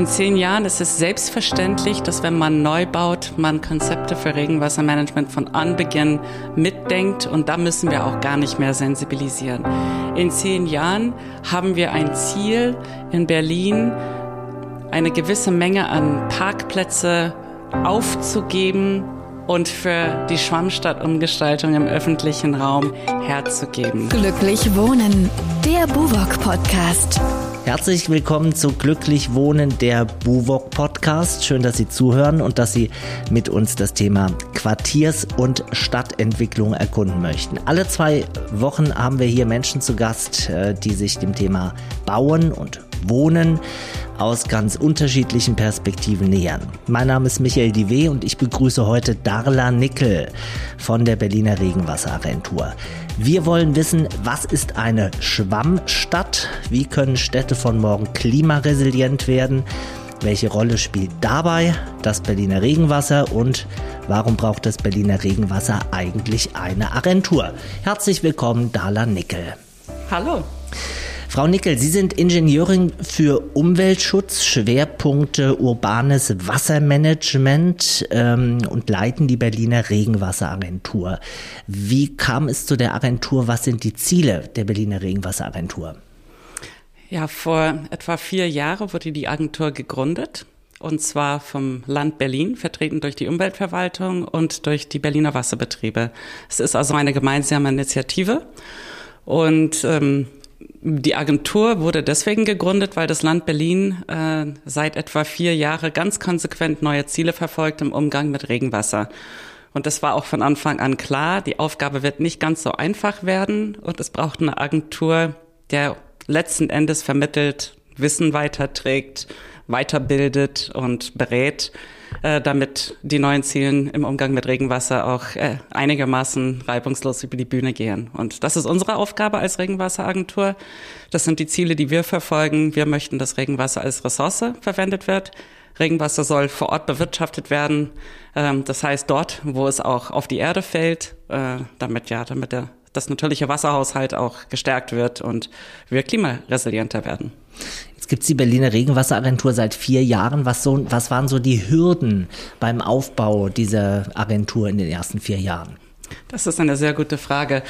In zehn Jahren ist es selbstverständlich, dass wenn man neu baut, man Konzepte für Regenwassermanagement von Anbeginn mitdenkt und da müssen wir auch gar nicht mehr sensibilisieren. In zehn Jahren haben wir ein Ziel in Berlin, eine gewisse Menge an Parkplätze aufzugeben und für die Schwammstadtumgestaltung im öffentlichen Raum herzugeben. Glücklich Wohnen, der Buwok Podcast. Herzlich willkommen zu Glücklich Wohnen, der Buwok Podcast. Schön, dass Sie zuhören und dass Sie mit uns das Thema Quartiers- und Stadtentwicklung erkunden möchten. Alle zwei Wochen haben wir hier Menschen zu Gast, äh, die sich dem Thema Bauen und Wohnen aus ganz unterschiedlichen Perspektiven nähern. Mein Name ist Michael Diwe und ich begrüße heute Darla Nickel von der Berliner Regenwasseragentur. Wir wollen wissen, was ist eine Schwammstadt? Wie können Städte von morgen klimaresilient werden? Welche Rolle spielt dabei das Berliner Regenwasser und warum braucht das Berliner Regenwasser eigentlich eine Agentur? Herzlich willkommen, Darla Nickel. Hallo. Frau Nickel, Sie sind Ingenieurin für Umweltschutz, Schwerpunkte urbanes Wassermanagement ähm, und leiten die Berliner Regenwasseragentur. Wie kam es zu der Agentur? Was sind die Ziele der Berliner Regenwasseragentur? Ja, vor etwa vier Jahren wurde die Agentur gegründet. Und zwar vom Land Berlin, vertreten durch die Umweltverwaltung und durch die Berliner Wasserbetriebe. Es ist also eine gemeinsame Initiative. Und ähm, die Agentur wurde deswegen gegründet, weil das Land Berlin äh, seit etwa vier Jahren ganz konsequent neue Ziele verfolgt im Umgang mit Regenwasser. Und das war auch von Anfang an klar. Die Aufgabe wird nicht ganz so einfach werden und es braucht eine Agentur, der letzten Endes vermittelt, Wissen weiterträgt, weiterbildet und berät äh, damit die neuen Zielen im Umgang mit Regenwasser auch äh, einigermaßen reibungslos über die Bühne gehen. Und das ist unsere Aufgabe als Regenwasseragentur. Das sind die Ziele, die wir verfolgen. Wir möchten, dass Regenwasser als Ressource verwendet wird. Regenwasser soll vor Ort bewirtschaftet werden. Ähm, das heißt dort, wo es auch auf die Erde fällt, äh, damit ja, damit der das natürliche Wasserhaushalt auch gestärkt wird und wir klimaresilienter werden gibt es die Berliner Regenwasseragentur seit vier Jahren. Was, so, was waren so die Hürden beim Aufbau dieser Agentur in den ersten vier Jahren? Das ist eine sehr gute Frage.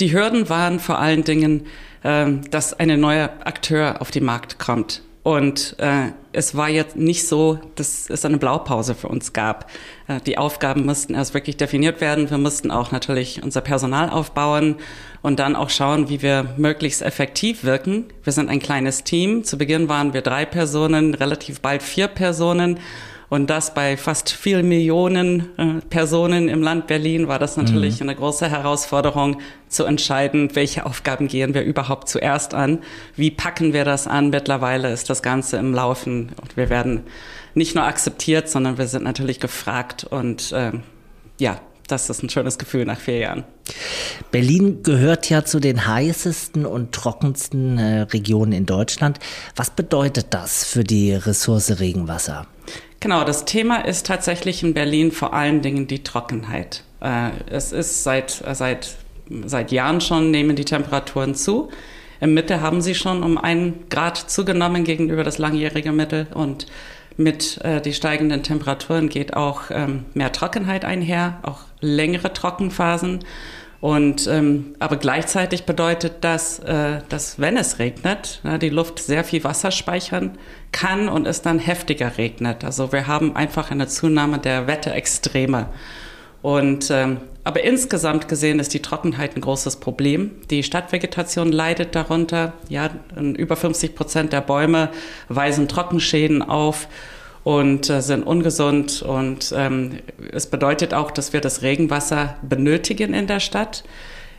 Die Hürden waren vor allen Dingen, äh, dass ein neuer Akteur auf den Markt kommt. Und äh, es war jetzt nicht so, dass es eine Blaupause für uns gab. Äh, die Aufgaben mussten erst wirklich definiert werden. Wir mussten auch natürlich unser Personal aufbauen und dann auch schauen, wie wir möglichst effektiv wirken. Wir sind ein kleines Team. Zu Beginn waren wir drei Personen, relativ bald vier Personen. Und das bei fast vier Millionen äh, Personen im Land Berlin war das natürlich mhm. eine große Herausforderung zu entscheiden, welche Aufgaben gehen wir überhaupt zuerst an, wie packen wir das an. Mittlerweile ist das Ganze im Laufen und wir werden nicht nur akzeptiert, sondern wir sind natürlich gefragt und äh, ja, das ist ein schönes Gefühl nach vier Jahren. Berlin gehört ja zu den heißesten und trockensten äh, Regionen in Deutschland. Was bedeutet das für die Ressource Regenwasser? Genau, das Thema ist tatsächlich in Berlin vor allen Dingen die Trockenheit. Äh, es ist seit, äh, seit, seit Jahren schon, nehmen die Temperaturen zu. Im Mitte haben sie schon um einen Grad zugenommen gegenüber das langjährige Mittel und mit äh, die steigenden Temperaturen geht auch ähm, mehr Trockenheit einher, auch längere Trockenphasen. Und ähm, aber gleichzeitig bedeutet das, äh, dass wenn es regnet, na, die Luft sehr viel Wasser speichern kann und es dann heftiger regnet. Also wir haben einfach eine Zunahme der Wetterextreme. Und ähm, aber insgesamt gesehen ist die Trockenheit ein großes Problem. Die Stadtvegetation leidet darunter. Ja, über 50 Prozent der Bäume weisen Trockenschäden auf und äh, sind ungesund. Und ähm, es bedeutet auch, dass wir das Regenwasser benötigen in der Stadt.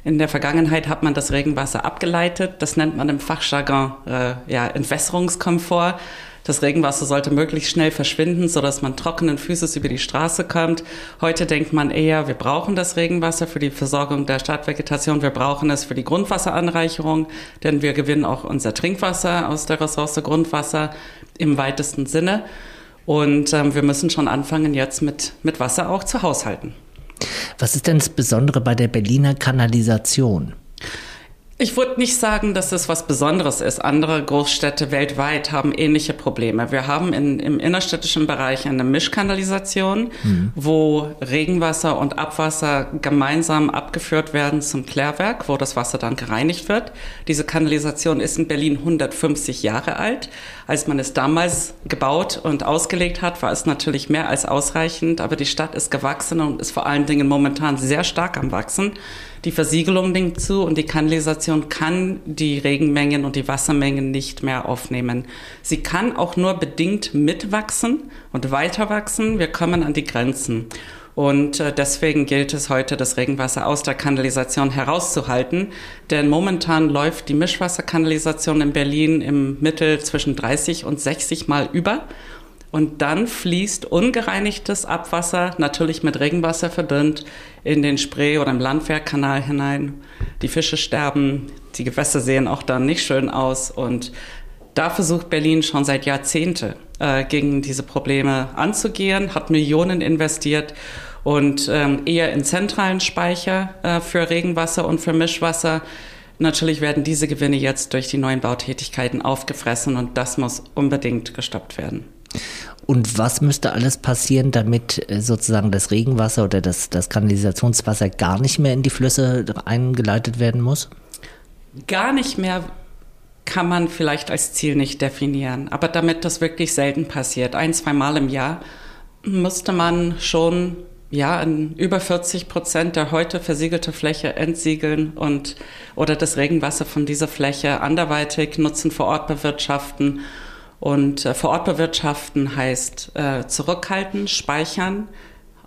In der Vergangenheit hat man das Regenwasser abgeleitet. Das nennt man im Fachjargon äh, ja, Entwässerungskomfort. Das Regenwasser sollte möglichst schnell verschwinden, so dass man trockenen Füßes über die Straße kommt. Heute denkt man eher, wir brauchen das Regenwasser für die Versorgung der Stadtvegetation. Wir brauchen es für die Grundwasseranreicherung, denn wir gewinnen auch unser Trinkwasser aus der Ressource Grundwasser im weitesten Sinne. Und ähm, wir müssen schon anfangen, jetzt mit, mit Wasser auch zu haushalten. Was ist denn das Besondere bei der Berliner Kanalisation? Ich würde nicht sagen, dass es was Besonderes ist. Andere Großstädte weltweit haben ähnliche Probleme. Wir haben in, im innerstädtischen Bereich eine Mischkanalisation, mhm. wo Regenwasser und Abwasser gemeinsam abgeführt werden zum Klärwerk, wo das Wasser dann gereinigt wird. Diese Kanalisation ist in Berlin 150 Jahre alt. Als man es damals gebaut und ausgelegt hat, war es natürlich mehr als ausreichend, aber die Stadt ist gewachsen und ist vor allen Dingen momentan sehr stark am Wachsen. Die Versiegelung nimmt zu und die Kanalisation kann die Regenmengen und die Wassermengen nicht mehr aufnehmen. Sie kann auch nur bedingt mitwachsen und weiter wachsen. Wir kommen an die Grenzen. Und äh, deswegen gilt es heute, das Regenwasser aus der Kanalisation herauszuhalten. Denn momentan läuft die Mischwasserkanalisation in Berlin im Mittel zwischen 30 und 60 Mal über. Und dann fließt ungereinigtes Abwasser, natürlich mit Regenwasser verdünnt, in den Spree oder im Landwehrkanal hinein. Die Fische sterben, die Gewässer sehen auch dann nicht schön aus. Und da versucht Berlin schon seit Jahrzehnten äh, gegen diese Probleme anzugehen, hat Millionen investiert und ähm, eher in zentralen Speicher äh, für Regenwasser und für Mischwasser. Natürlich werden diese Gewinne jetzt durch die neuen Bautätigkeiten aufgefressen und das muss unbedingt gestoppt werden. Und was müsste alles passieren, damit äh, sozusagen das Regenwasser oder das, das Kanalisationswasser gar nicht mehr in die Flüsse eingeleitet werden muss? Gar nicht mehr kann man vielleicht als Ziel nicht definieren. Aber damit das wirklich selten passiert, ein, zwei Mal im Jahr, müsste man schon ja, in über 40 Prozent der heute versiegelte Fläche entsiegeln und oder das Regenwasser von dieser Fläche anderweitig nutzen, vor Ort bewirtschaften und äh, vor Ort bewirtschaften heißt äh, zurückhalten, speichern,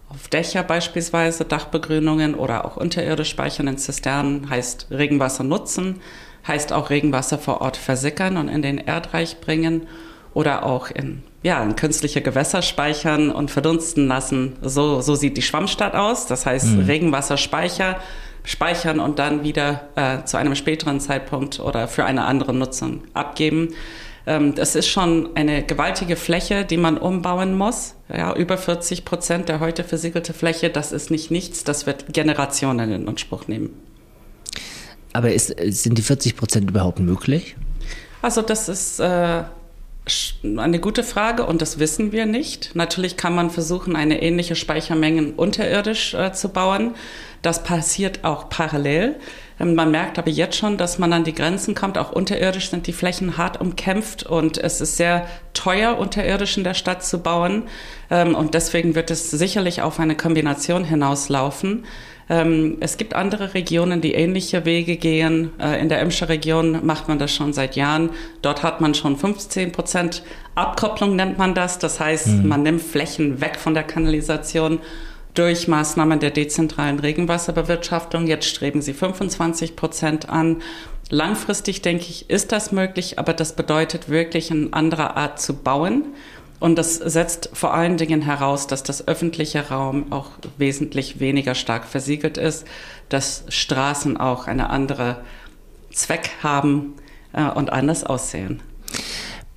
auf Dächer beispielsweise, Dachbegrünungen oder auch unterirdisch speichern in Zisternen heißt Regenwasser nutzen, heißt auch Regenwasser vor Ort versickern und in den Erdreich bringen oder auch in, ja, in künstliche Gewässer speichern und verdunsten lassen. So, so sieht die Schwammstadt aus. Das heißt mhm. Regenwasserspeicher speichern und dann wieder äh, zu einem späteren Zeitpunkt oder für eine andere Nutzung abgeben. Ähm, das ist schon eine gewaltige Fläche, die man umbauen muss. Ja, über 40 Prozent der heute versiegelte Fläche, das ist nicht nichts, das wird Generationen in Anspruch nehmen. Aber ist, sind die 40 Prozent überhaupt möglich? Also das ist äh, eine gute Frage und das wissen wir nicht. Natürlich kann man versuchen, eine ähnliche Speichermenge unterirdisch äh, zu bauen. Das passiert auch parallel. Ähm, man merkt aber jetzt schon, dass man an die Grenzen kommt. Auch unterirdisch sind die Flächen hart umkämpft und es ist sehr teuer, unterirdisch in der Stadt zu bauen. Ähm, und deswegen wird es sicherlich auf eine Kombination hinauslaufen. Ähm, es gibt andere Regionen, die ähnliche Wege gehen. Äh, in der Emscher Region macht man das schon seit Jahren. Dort hat man schon 15 Prozent Abkopplung, nennt man das. Das heißt, mhm. man nimmt Flächen weg von der Kanalisation durch Maßnahmen der dezentralen Regenwasserbewirtschaftung. Jetzt streben sie 25 Prozent an. Langfristig, denke ich, ist das möglich, aber das bedeutet wirklich eine andere Art zu bauen. Und das setzt vor allen Dingen heraus, dass das öffentliche Raum auch wesentlich weniger stark versiegelt ist, dass Straßen auch eine andere Zweck haben äh, und anders aussehen.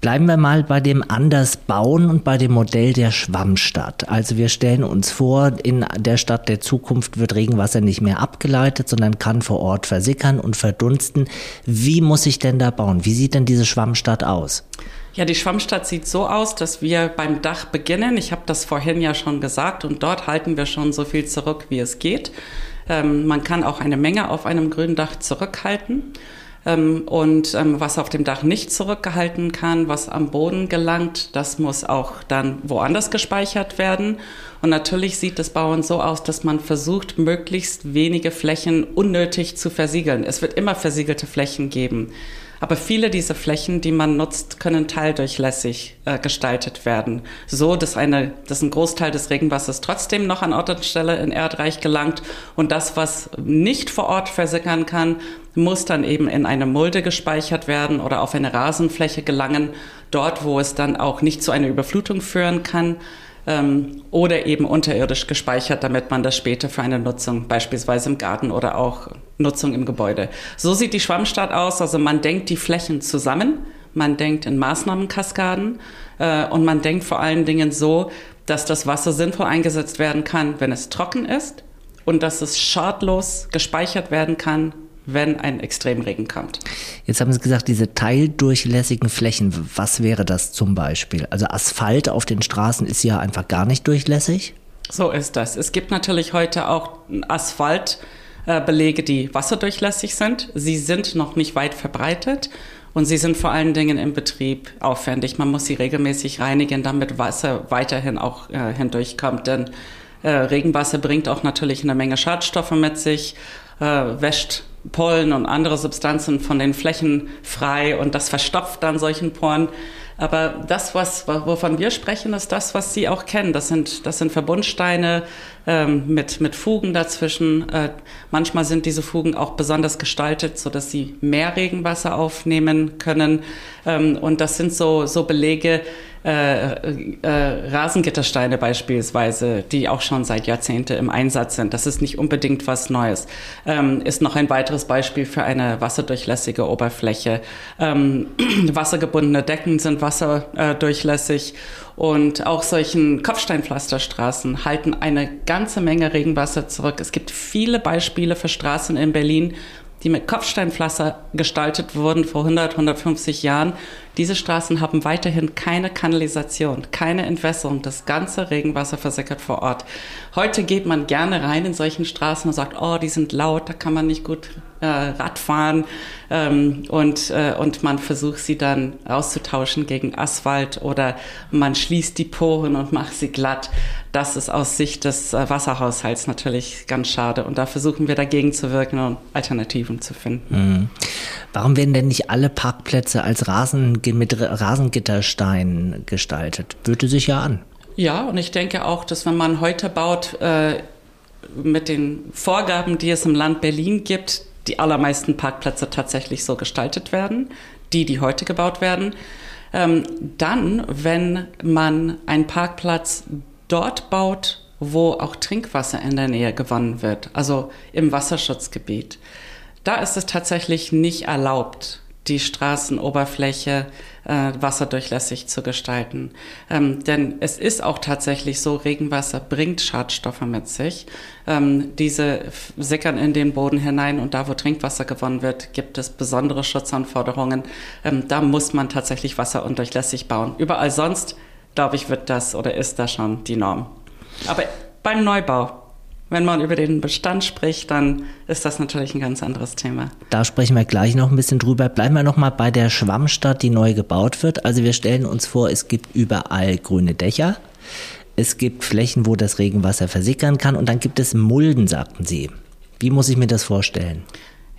Bleiben wir mal bei dem anders bauen und bei dem Modell der Schwammstadt. Also wir stellen uns vor, in der Stadt der Zukunft wird Regenwasser nicht mehr abgeleitet, sondern kann vor Ort versickern und verdunsten. Wie muss ich denn da bauen? Wie sieht denn diese Schwammstadt aus? Ja, die Schwammstadt sieht so aus, dass wir beim Dach beginnen. Ich habe das vorhin ja schon gesagt und dort halten wir schon so viel zurück, wie es geht. Ähm, man kann auch eine Menge auf einem grünen Dach zurückhalten. Ähm, und ähm, was auf dem Dach nicht zurückgehalten kann, was am Boden gelangt, das muss auch dann woanders gespeichert werden. Und natürlich sieht das Bauen so aus, dass man versucht, möglichst wenige Flächen unnötig zu versiegeln. Es wird immer versiegelte Flächen geben. Aber viele dieser Flächen, die man nutzt, können teildurchlässig äh, gestaltet werden. So, dass, eine, dass ein Großteil des Regenwassers trotzdem noch an Ort und Stelle in Erdreich gelangt. Und das, was nicht vor Ort versickern kann, muss dann eben in eine Mulde gespeichert werden oder auf eine Rasenfläche gelangen, dort, wo es dann auch nicht zu einer Überflutung führen kann ähm, oder eben unterirdisch gespeichert, damit man das später für eine Nutzung, beispielsweise im Garten oder auch Nutzung im Gebäude. So sieht die Schwammstadt aus. Also man denkt die Flächen zusammen, man denkt in Maßnahmenkaskaden äh, und man denkt vor allen Dingen so, dass das Wasser sinnvoll eingesetzt werden kann, wenn es trocken ist und dass es schadlos gespeichert werden kann, wenn ein Extremregen kommt. Jetzt haben Sie gesagt, diese teildurchlässigen Flächen, was wäre das zum Beispiel? Also Asphalt auf den Straßen ist ja einfach gar nicht durchlässig. So ist das. Es gibt natürlich heute auch Asphaltbelege, die wasserdurchlässig sind. Sie sind noch nicht weit verbreitet. Und sie sind vor allen Dingen im Betrieb aufwendig. Man muss sie regelmäßig reinigen, damit Wasser weiterhin auch äh, hindurchkommt. Denn äh, Regenwasser bringt auch natürlich eine Menge Schadstoffe mit sich, äh, wäscht Pollen und andere Substanzen von den Flächen frei und das verstopft dann solchen Poren. Aber das, was, wovon wir sprechen, ist das, was Sie auch kennen. Das sind, das sind Verbundsteine ähm, mit, mit Fugen dazwischen. Äh, manchmal sind diese Fugen auch besonders gestaltet, so dass sie mehr Regenwasser aufnehmen können. Ähm, und das sind so, so Belege, äh, äh, Rasengittersteine beispielsweise, die auch schon seit Jahrzehnten im Einsatz sind. Das ist nicht unbedingt was Neues. Ähm, ist noch ein weiteres Beispiel für eine wasserdurchlässige Oberfläche. Ähm, wassergebundene Decken sind wasserdurchlässig und auch solchen Kopfsteinpflasterstraßen halten eine ganze Menge Regenwasser zurück. Es gibt viele Beispiele für Straßen in Berlin, die mit Kopfsteinpflaster gestaltet wurden vor 100, 150 Jahren. Diese Straßen haben weiterhin keine Kanalisation, keine Entwässerung. Das ganze Regenwasser versickert vor Ort. Heute geht man gerne rein in solchen Straßen und sagt, oh, die sind laut, da kann man nicht gut äh, Radfahren. Ähm, und, äh, und man versucht sie dann auszutauschen gegen Asphalt oder man schließt die Poren und macht sie glatt. Das ist aus Sicht des äh, Wasserhaushalts natürlich ganz schade. Und da versuchen wir dagegen zu wirken und Alternativen zu finden. Mhm. Warum werden denn nicht alle Parkplätze als Rasen mit Rasengittersteinen gestaltet? Würde sich ja an. Ja, und ich denke auch, dass wenn man heute baut, äh, mit den Vorgaben, die es im Land Berlin gibt, die allermeisten Parkplätze tatsächlich so gestaltet werden, die, die heute gebaut werden. Ähm, dann, wenn man einen Parkplatz dort baut, wo auch Trinkwasser in der Nähe gewonnen wird, also im Wasserschutzgebiet, da ist es tatsächlich nicht erlaubt, die Straßenoberfläche äh, wasserdurchlässig zu gestalten. Ähm, denn es ist auch tatsächlich so, Regenwasser bringt Schadstoffe mit sich. Ähm, diese sickern in den Boden hinein und da, wo Trinkwasser gewonnen wird, gibt es besondere Schutzanforderungen. Ähm, da muss man tatsächlich Wasser undurchlässig bauen. Überall sonst, glaube ich, wird das oder ist das schon die Norm. Aber beim Neubau wenn man über den Bestand spricht, dann ist das natürlich ein ganz anderes Thema. Da sprechen wir gleich noch ein bisschen drüber. Bleiben wir noch mal bei der Schwammstadt, die neu gebaut wird. Also wir stellen uns vor, es gibt überall grüne Dächer. Es gibt Flächen, wo das Regenwasser versickern kann und dann gibt es Mulden, sagten Sie. Wie muss ich mir das vorstellen?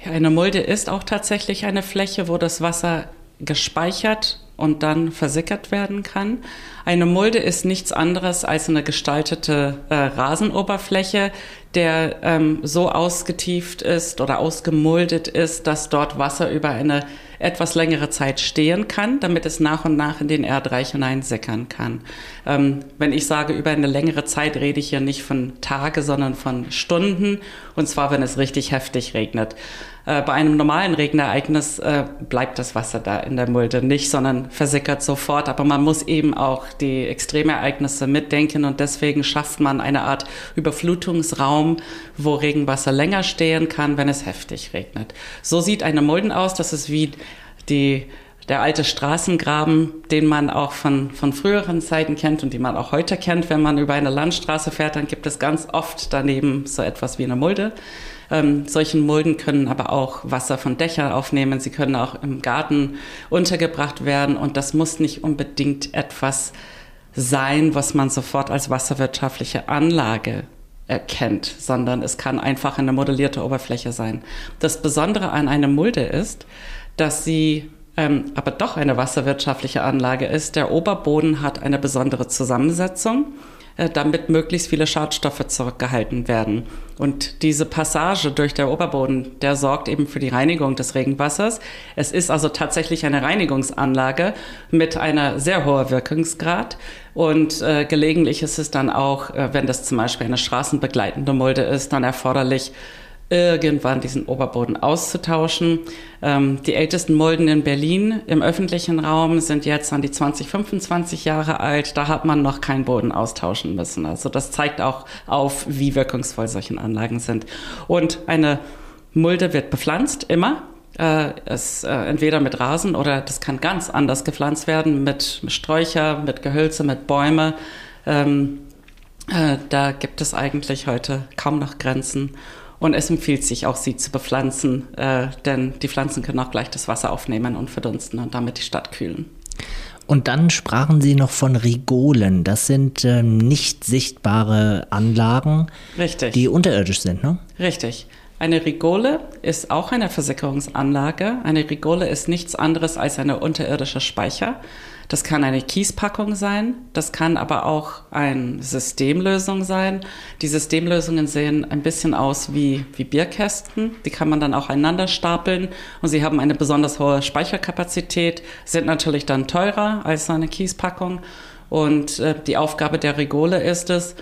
Ja, eine Mulde ist auch tatsächlich eine Fläche, wo das Wasser gespeichert und dann versickert werden kann. Eine Mulde ist nichts anderes als eine gestaltete äh, Rasenoberfläche, der ähm, so ausgetieft ist oder ausgemuldet ist, dass dort Wasser über eine etwas längere Zeit stehen kann, damit es nach und nach in den Erdreich hineinsickern kann. Ähm, wenn ich sage über eine längere Zeit, rede ich hier nicht von Tage, sondern von Stunden, und zwar, wenn es richtig heftig regnet. Äh, bei einem normalen Regenereignis äh, bleibt das Wasser da in der Mulde nicht, sondern versickert sofort. Aber man muss eben auch die Extremereignisse mitdenken und deswegen schafft man eine Art Überflutungsraum, wo Regenwasser länger stehen kann, wenn es heftig regnet. So sieht eine Mulden aus. Das ist wie die der alte Straßengraben, den man auch von, von früheren Zeiten kennt und den man auch heute kennt. Wenn man über eine Landstraße fährt, dann gibt es ganz oft daneben so etwas wie eine Mulde. Ähm, solchen Mulden können aber auch Wasser von Dächern aufnehmen. Sie können auch im Garten untergebracht werden. Und das muss nicht unbedingt etwas sein, was man sofort als wasserwirtschaftliche Anlage erkennt, sondern es kann einfach eine modellierte Oberfläche sein. Das Besondere an einer Mulde ist, dass sie ähm, aber doch eine wasserwirtschaftliche Anlage ist. Der Oberboden hat eine besondere Zusammensetzung. Äh, damit möglichst viele Schadstoffe zurückgehalten werden. Und diese Passage durch der Oberboden, der sorgt eben für die Reinigung des Regenwassers. Es ist also tatsächlich eine Reinigungsanlage mit einer sehr hohen Wirkungsgrad. Und äh, gelegentlich ist es dann auch, äh, wenn das zum Beispiel eine straßenbegleitende Mulde ist, dann erforderlich, irgendwann diesen Oberboden auszutauschen. Ähm, die ältesten Mulden in Berlin im öffentlichen Raum sind jetzt an die 20, 25 Jahre alt. Da hat man noch keinen Boden austauschen müssen. Also das zeigt auch auf, wie wirkungsvoll solche Anlagen sind. Und eine Mulde wird bepflanzt, immer. Äh, es, äh, entweder mit Rasen oder das kann ganz anders gepflanzt werden, mit Sträucher, mit Gehölze, mit Bäume. Ähm, äh, da gibt es eigentlich heute kaum noch Grenzen. Und es empfiehlt sich auch, sie zu bepflanzen, äh, denn die Pflanzen können auch gleich das Wasser aufnehmen und verdunsten und damit die Stadt kühlen. Und dann sprachen Sie noch von Rigolen. Das sind äh, nicht sichtbare Anlagen, Richtig. die unterirdisch sind, ne? Richtig. Eine Rigole ist auch eine Versickerungsanlage. Eine Rigole ist nichts anderes als eine unterirdische Speicher. Das kann eine Kiespackung sein, das kann aber auch eine Systemlösung sein. Die Systemlösungen sehen ein bisschen aus wie, wie Bierkästen. Die kann man dann auch einander stapeln und sie haben eine besonders hohe Speicherkapazität, sind natürlich dann teurer als eine Kiespackung. Und äh, die Aufgabe der Rigole ist es,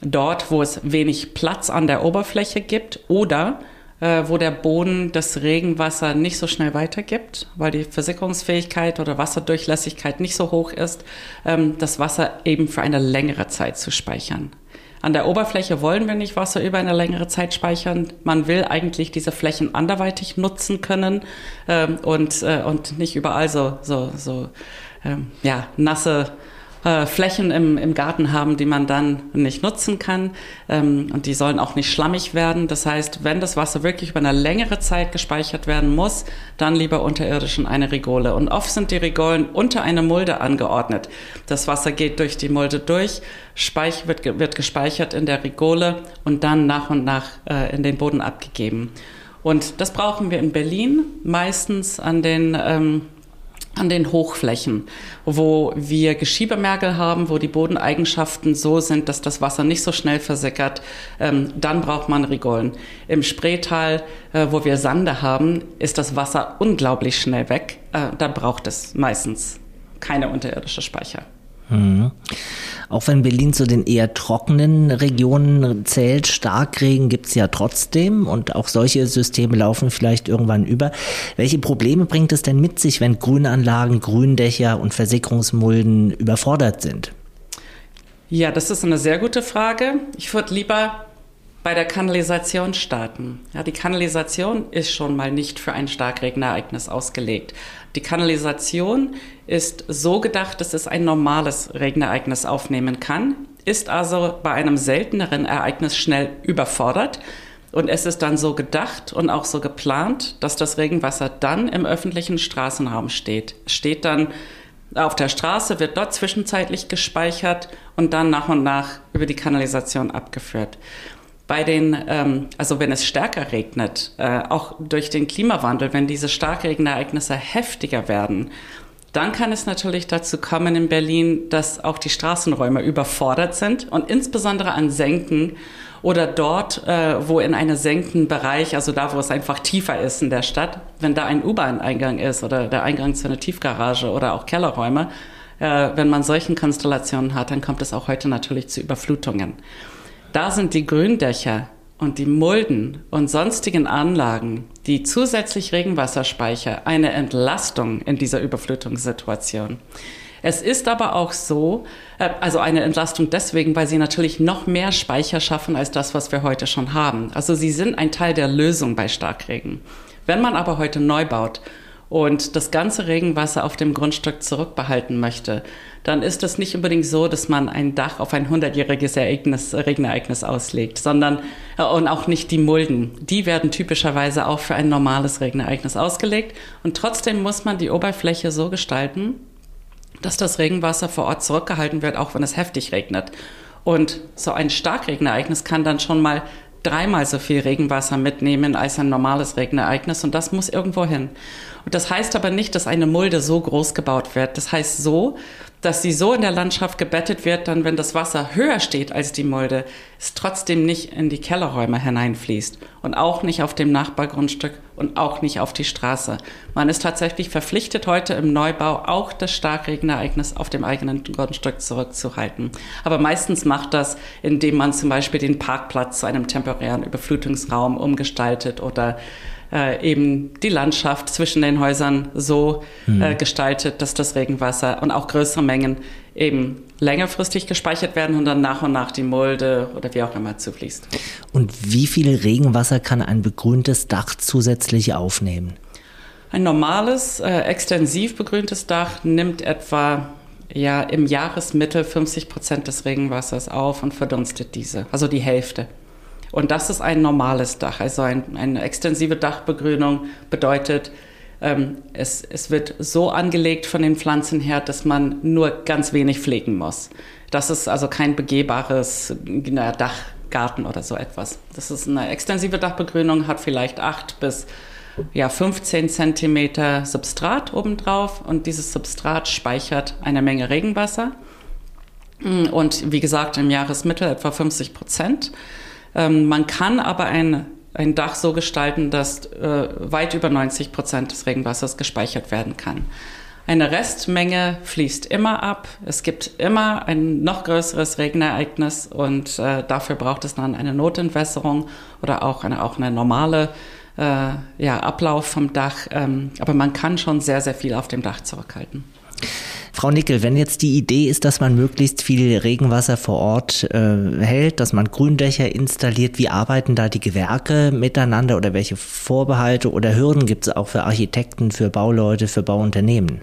dort, wo es wenig Platz an der Oberfläche gibt oder äh, wo der Boden das Regenwasser nicht so schnell weitergibt, weil die Versickerungsfähigkeit oder Wasserdurchlässigkeit nicht so hoch ist, ähm, das Wasser eben für eine längere Zeit zu speichern. An der Oberfläche wollen wir nicht Wasser über eine längere Zeit speichern. Man will eigentlich diese Flächen anderweitig nutzen können ähm, und, äh, und nicht überall so, so, so ähm, ja, nasse äh, Flächen im, im Garten haben, die man dann nicht nutzen kann. Ähm, und die sollen auch nicht schlammig werden. Das heißt, wenn das Wasser wirklich über eine längere Zeit gespeichert werden muss, dann lieber unterirdisch in eine Rigole. Und oft sind die Rigolen unter eine Mulde angeordnet. Das Wasser geht durch die Mulde durch, Speich wird, wird gespeichert in der Rigole und dann nach und nach äh, in den Boden abgegeben. Und das brauchen wir in Berlin meistens an den ähm, an den Hochflächen, wo wir Geschiebemergel haben, wo die Bodeneigenschaften so sind, dass das Wasser nicht so schnell versickert, ähm, dann braucht man Rigolen. Im Spreetal, äh, wo wir Sande haben, ist das Wasser unglaublich schnell weg. Äh, da braucht es meistens keine unterirdische Speicher. Mhm. Auch wenn Berlin zu den eher trockenen Regionen zählt, Starkregen gibt es ja trotzdem und auch solche Systeme laufen vielleicht irgendwann über. Welche Probleme bringt es denn mit sich, wenn Grünanlagen, Gründächer und Versickerungsmulden überfordert sind? Ja, das ist eine sehr gute Frage. Ich würde lieber bei der Kanalisation starten. Ja, die Kanalisation ist schon mal nicht für ein Starkregenereignis ausgelegt. Die Kanalisation ist so gedacht, dass es ein normales Regenereignis aufnehmen kann, ist also bei einem selteneren Ereignis schnell überfordert. Und es ist dann so gedacht und auch so geplant, dass das Regenwasser dann im öffentlichen Straßenraum steht. Steht dann auf der Straße, wird dort zwischenzeitlich gespeichert und dann nach und nach über die Kanalisation abgeführt bei den, ähm, also wenn es stärker regnet, äh, auch durch den Klimawandel, wenn diese Starkregenereignisse heftiger werden, dann kann es natürlich dazu kommen in Berlin, dass auch die Straßenräume überfordert sind und insbesondere an Senken oder dort, äh, wo in einem Senkenbereich, also da, wo es einfach tiefer ist in der Stadt, wenn da ein U-Bahn-Eingang ist oder der Eingang zu einer Tiefgarage oder auch Kellerräume, äh, wenn man solchen Konstellationen hat, dann kommt es auch heute natürlich zu Überflutungen. Da sind die Gründächer und die Mulden und sonstigen Anlagen, die zusätzlich Regenwasserspeicher, eine Entlastung in dieser Überflutungssituation. Es ist aber auch so, äh, also eine Entlastung deswegen, weil sie natürlich noch mehr Speicher schaffen als das, was wir heute schon haben. Also sie sind ein Teil der Lösung bei Starkregen. Wenn man aber heute neu baut und das ganze Regenwasser auf dem Grundstück zurückbehalten möchte, dann ist es nicht unbedingt so, dass man ein Dach auf ein hundertjähriges Ereignis, Regenereignis auslegt, sondern äh, und auch nicht die Mulden. Die werden typischerweise auch für ein normales Regenereignis ausgelegt und trotzdem muss man die Oberfläche so gestalten, dass das Regenwasser vor Ort zurückgehalten wird, auch wenn es heftig regnet. Und so ein Starkregenereignis kann dann schon mal dreimal so viel Regenwasser mitnehmen als ein normales Regenereignis und das muss irgendwo hin. Und das heißt aber nicht, dass eine Mulde so groß gebaut wird. Das heißt so, dass sie so in der Landschaft gebettet wird, dann wenn das Wasser höher steht als die Mulde, es trotzdem nicht in die Kellerräume hineinfließt und auch nicht auf dem Nachbargrundstück und auch nicht auf die Straße. Man ist tatsächlich verpflichtet, heute im Neubau auch das Starkregenereignis auf dem eigenen Grundstück zurückzuhalten. Aber meistens macht das, indem man zum Beispiel den Parkplatz zu einem temporären Überflutungsraum umgestaltet oder äh, eben die Landschaft zwischen den Häusern so hm. äh, gestaltet, dass das Regenwasser und auch größere Mengen eben längerfristig gespeichert werden und dann nach und nach die Mulde oder wie auch immer zufließt. Und wie viel Regenwasser kann ein begrüntes Dach zusätzlich aufnehmen? Ein normales, äh, extensiv begrüntes Dach nimmt etwa ja, im Jahresmittel 50 Prozent des Regenwassers auf und verdunstet diese, also die Hälfte. Und das ist ein normales Dach. Also ein, eine extensive Dachbegrünung bedeutet, ähm, es, es wird so angelegt von den Pflanzen her, dass man nur ganz wenig pflegen muss. Das ist also kein begehbares na, Dachgarten oder so etwas. Das ist eine extensive Dachbegrünung, hat vielleicht acht bis ja, 15 Zentimeter Substrat obendrauf und dieses Substrat speichert eine Menge Regenwasser. Und wie gesagt, im Jahresmittel etwa 50 Prozent. Ähm, man kann aber ein, ein Dach so gestalten, dass äh, weit über 90 Prozent des Regenwassers gespeichert werden kann. Eine Restmenge fließt immer ab. Es gibt immer ein noch größeres Regenereignis und äh, dafür braucht es dann eine Notentwässerung oder auch eine, auch eine normale äh, ja, Ablauf vom Dach. Ähm, aber man kann schon sehr, sehr viel auf dem Dach zurückhalten. Frau Nickel, wenn jetzt die Idee ist, dass man möglichst viel Regenwasser vor Ort äh, hält, dass man Gründächer installiert, wie arbeiten da die Gewerke miteinander oder welche Vorbehalte oder Hürden gibt es auch für Architekten, für Bauleute, für Bauunternehmen?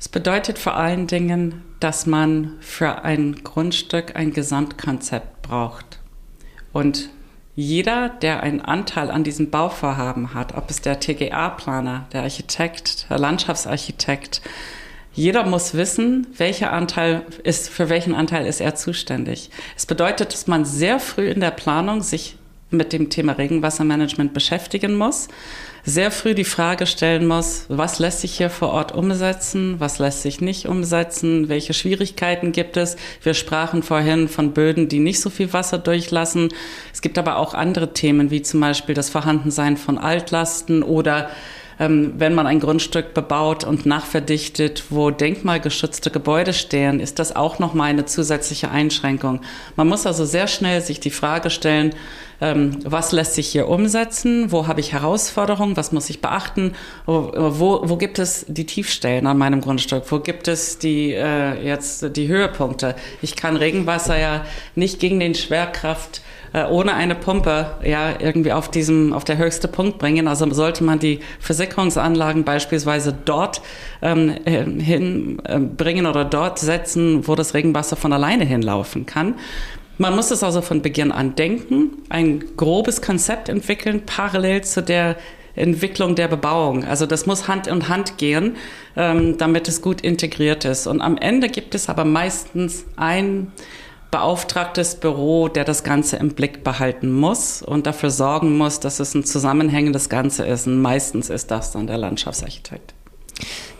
Es bedeutet vor allen Dingen, dass man für ein Grundstück ein Gesamtkonzept braucht. Und jeder, der einen Anteil an diesem Bauvorhaben hat, ob es der TGA-Planer, der Architekt, der Landschaftsarchitekt, jeder muss wissen, welcher Anteil ist, für welchen Anteil ist er zuständig. Es bedeutet, dass man sehr früh in der Planung sich mit dem Thema Regenwassermanagement beschäftigen muss, sehr früh die Frage stellen muss, was lässt sich hier vor Ort umsetzen, was lässt sich nicht umsetzen, welche Schwierigkeiten gibt es. Wir sprachen vorhin von Böden, die nicht so viel Wasser durchlassen. Es gibt aber auch andere Themen, wie zum Beispiel das Vorhandensein von Altlasten oder wenn man ein Grundstück bebaut und nachverdichtet, wo denkmalgeschützte Gebäude stehen, ist das auch nochmal eine zusätzliche Einschränkung. Man muss also sehr schnell sich die Frage stellen, ähm, was lässt sich hier umsetzen, wo habe ich Herausforderungen, was muss ich beachten, wo, wo, wo gibt es die Tiefstellen an meinem Grundstück, wo gibt es die, äh, jetzt die Höhepunkte. Ich kann Regenwasser ja nicht gegen den Schwerkraft äh, ohne eine Pumpe ja irgendwie auf diesem auf der höchste Punkt bringen. Also sollte man die Versickerungsanlagen beispielsweise dort ähm, hinbringen äh, oder dort setzen, wo das Regenwasser von alleine hinlaufen kann. Man muss es also von Beginn an denken, ein grobes Konzept entwickeln, parallel zu der Entwicklung der Bebauung. Also das muss Hand in Hand gehen, ähm, damit es gut integriert ist. Und am Ende gibt es aber meistens ein beauftragtes Büro, der das Ganze im Blick behalten muss und dafür sorgen muss, dass es ein zusammenhängendes Ganze ist. Und meistens ist das dann der Landschaftsarchitekt.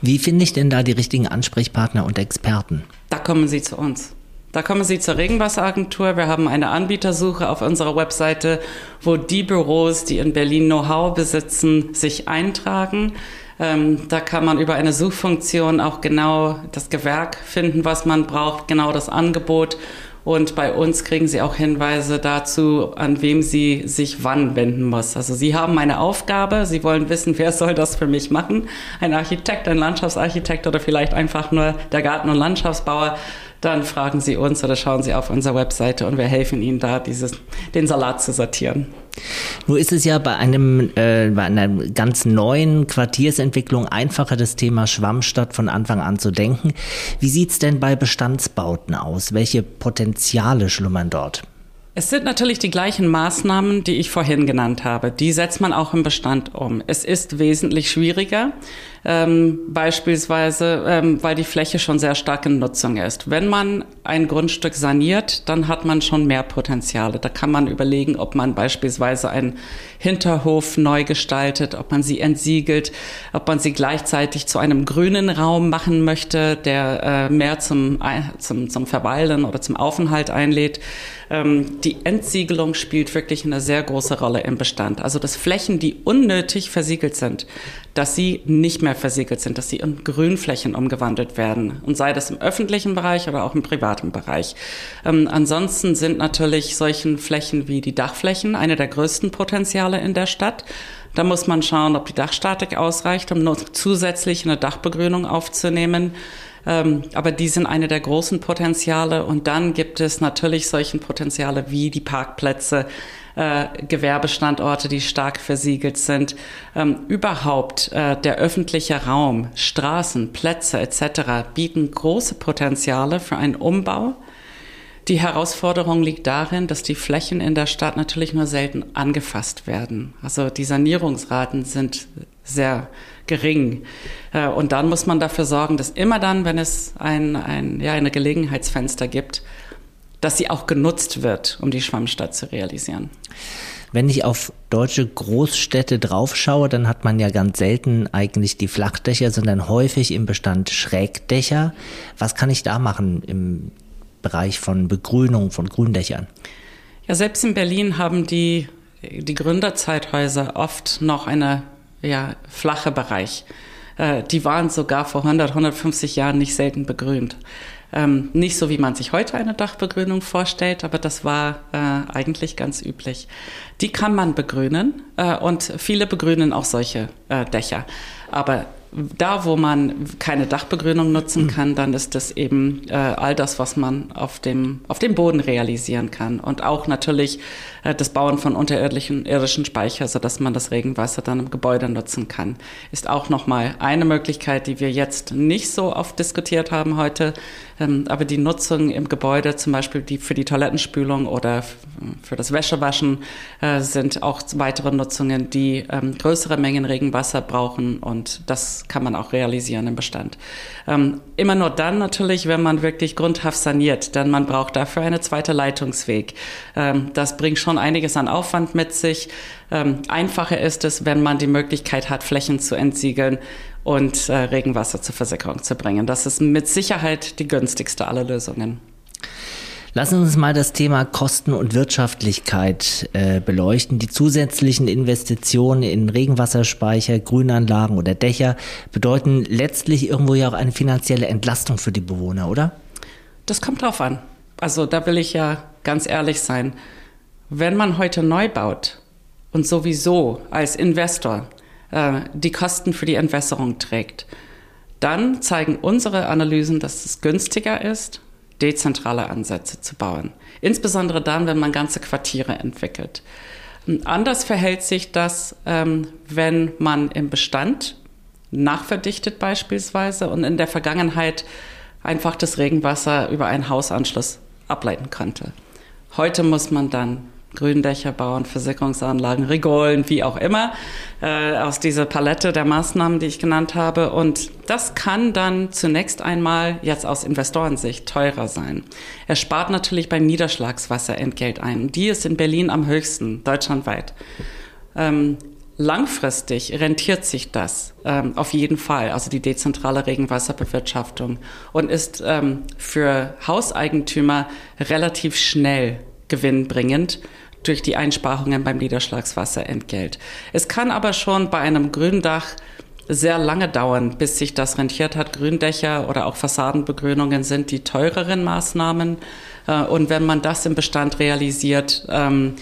Wie finde ich denn da die richtigen Ansprechpartner und Experten? Da kommen Sie zu uns. Da kommen Sie zur Regenwasseragentur. Wir haben eine Anbietersuche auf unserer Webseite, wo die Büros, die in Berlin Know-how besitzen, sich eintragen. Ähm, da kann man über eine Suchfunktion auch genau das Gewerk finden, was man braucht, genau das Angebot und bei uns kriegen Sie auch Hinweise dazu, an wem Sie sich wann wenden muss. Also Sie haben eine Aufgabe, Sie wollen wissen, wer soll das für mich machen? Ein Architekt, ein Landschaftsarchitekt oder vielleicht einfach nur der Garten- und Landschaftsbauer dann fragen Sie uns oder schauen Sie auf unserer Webseite und wir helfen Ihnen da, dieses, den Salat zu sortieren. Nur ist es ja bei einem äh, bei einer ganz neuen Quartiersentwicklung einfacher, das Thema Schwammstadt von Anfang an zu denken. Wie sieht's denn bei Bestandsbauten aus? Welche Potenziale schlummern dort? Es sind natürlich die gleichen Maßnahmen, die ich vorhin genannt habe. Die setzt man auch im Bestand um. Es ist wesentlich schwieriger, ähm, beispielsweise, ähm, weil die Fläche schon sehr stark in Nutzung ist. Wenn man ein Grundstück saniert, dann hat man schon mehr Potenziale. Da kann man überlegen, ob man beispielsweise einen Hinterhof neu gestaltet, ob man sie entsiegelt, ob man sie gleichzeitig zu einem grünen Raum machen möchte, der äh, mehr zum, zum, zum Verweilen oder zum Aufenthalt einlädt. Ähm, die Entsiegelung spielt wirklich eine sehr große Rolle im Bestand. Also dass Flächen, die unnötig versiegelt sind, dass sie nicht mehr versiegelt sind, dass sie in Grünflächen umgewandelt werden. Und sei das im öffentlichen Bereich oder auch im privaten Bereich. Ähm, ansonsten sind natürlich solchen Flächen wie die Dachflächen eine der größten Potenziale in der Stadt. Da muss man schauen, ob die Dachstatik ausreicht, um noch zusätzlich eine Dachbegrünung aufzunehmen. Ähm, aber die sind eine der großen Potenziale. Und dann gibt es natürlich solche Potenziale wie die Parkplätze, äh, Gewerbestandorte, die stark versiegelt sind. Ähm, überhaupt äh, der öffentliche Raum, Straßen, Plätze etc. bieten große Potenziale für einen Umbau. Die Herausforderung liegt darin, dass die Flächen in der Stadt natürlich nur selten angefasst werden. Also die Sanierungsraten sind sehr gering. Äh, und dann muss man dafür sorgen, dass immer dann, wenn es ein, ein, ja, eine Gelegenheitsfenster gibt, dass sie auch genutzt wird, um die Schwammstadt zu realisieren. Wenn ich auf deutsche Großstädte draufschaue, dann hat man ja ganz selten eigentlich die Flachdächer, sondern häufig im Bestand Schrägdächer. Was kann ich da machen im Bereich von Begrünung, von Gründächern? Ja, selbst in Berlin haben die, die Gründerzeithäuser oft noch eine ja, flache Bereich. Äh, die waren sogar vor 100, 150 Jahren nicht selten begrünt. Ähm, nicht so, wie man sich heute eine Dachbegrünung vorstellt, aber das war äh, eigentlich ganz üblich. Die kann man begrünen äh, und viele begrünen auch solche äh, Dächer. Aber da, wo man keine Dachbegrünung nutzen kann, dann ist das eben äh, all das, was man auf dem, auf dem Boden realisieren kann. Und auch natürlich äh, das Bauen von unterirdischen irdischen Speicher, sodass man das Regenwasser dann im Gebäude nutzen kann, ist auch nochmal eine Möglichkeit, die wir jetzt nicht so oft diskutiert haben heute. Ähm, aber die Nutzung im Gebäude, zum Beispiel die für die Toilettenspülung oder für das Wäschewaschen, äh, sind auch weitere Nutzungen, die ähm, größere Mengen Regenwasser brauchen und das kann man auch realisieren im Bestand. Ähm, immer nur dann natürlich, wenn man wirklich grundhaft saniert, denn man braucht dafür eine zweite Leitungsweg. das bringt schon einiges an Aufwand mit sich. einfacher ist es, wenn man die Möglichkeit hat, Flächen zu entsiegeln und äh, Regenwasser zur Versickerung zu bringen. Das ist mit Sicherheit die günstigste aller Lösungen. Lassen Sie uns mal das Thema Kosten und Wirtschaftlichkeit äh, beleuchten. Die zusätzlichen Investitionen in Regenwasserspeicher, Grünanlagen oder Dächer bedeuten letztlich irgendwo ja auch eine finanzielle Entlastung für die Bewohner, oder? Das kommt drauf an. Also da will ich ja ganz ehrlich sein. Wenn man heute neu baut und sowieso als Investor äh, die Kosten für die Entwässerung trägt. Dann zeigen unsere Analysen, dass es günstiger ist, dezentrale Ansätze zu bauen. Insbesondere dann, wenn man ganze Quartiere entwickelt. Anders verhält sich das, ähm, wenn man im Bestand nachverdichtet beispielsweise und in der Vergangenheit einfach das Regenwasser über einen Hausanschluss ableiten konnte. Heute muss man dann Gründächer bauen, Versickerungsanlagen, Regolen, wie auch immer, äh, aus dieser Palette der Maßnahmen, die ich genannt habe. Und das kann dann zunächst einmal jetzt aus Investorensicht teurer sein. Er spart natürlich beim Niederschlagswasserentgelt ein. Die ist in Berlin am höchsten, deutschlandweit. Ähm, langfristig rentiert sich das ähm, auf jeden Fall, also die dezentrale Regenwasserbewirtschaftung und ist ähm, für Hauseigentümer relativ schnell gewinnbringend durch die Einsparungen beim Niederschlagswasserentgelt. Es kann aber schon bei einem Gründach sehr lange dauern, bis sich das rentiert hat. Gründächer oder auch Fassadenbegrünungen sind die teureren Maßnahmen. Äh, und wenn man das im Bestand realisiert, ähm,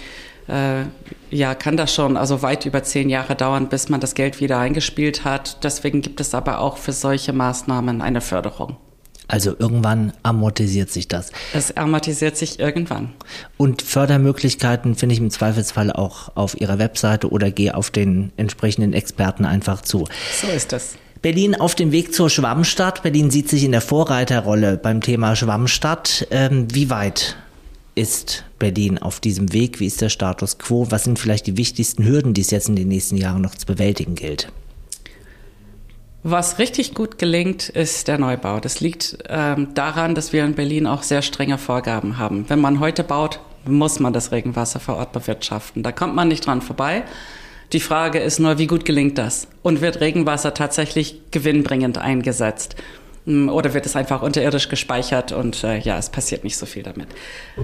äh, ja, kann das schon also weit über zehn Jahre dauern, bis man das Geld wieder eingespielt hat. Deswegen gibt es aber auch für solche Maßnahmen eine Förderung. Also irgendwann amortisiert sich das. Es amortisiert sich irgendwann. Und Fördermöglichkeiten finde ich im Zweifelsfall auch auf Ihrer Webseite oder gehe auf den entsprechenden Experten einfach zu. So ist das. Berlin auf dem Weg zur Schwammstadt. Berlin sieht sich in der Vorreiterrolle beim Thema Schwammstadt. Ähm, wie weit ist Berlin auf diesem Weg? Wie ist der Status quo? Was sind vielleicht die wichtigsten Hürden, die es jetzt in den nächsten Jahren noch zu bewältigen gilt? Was richtig gut gelingt, ist der Neubau. Das liegt ähm, daran, dass wir in Berlin auch sehr strenge Vorgaben haben. Wenn man heute baut, muss man das Regenwasser vor Ort bewirtschaften. Da kommt man nicht dran vorbei. Die Frage ist nur, wie gut gelingt das? Und wird Regenwasser tatsächlich gewinnbringend eingesetzt? Oder wird es einfach unterirdisch gespeichert und äh, ja, es passiert nicht so viel damit.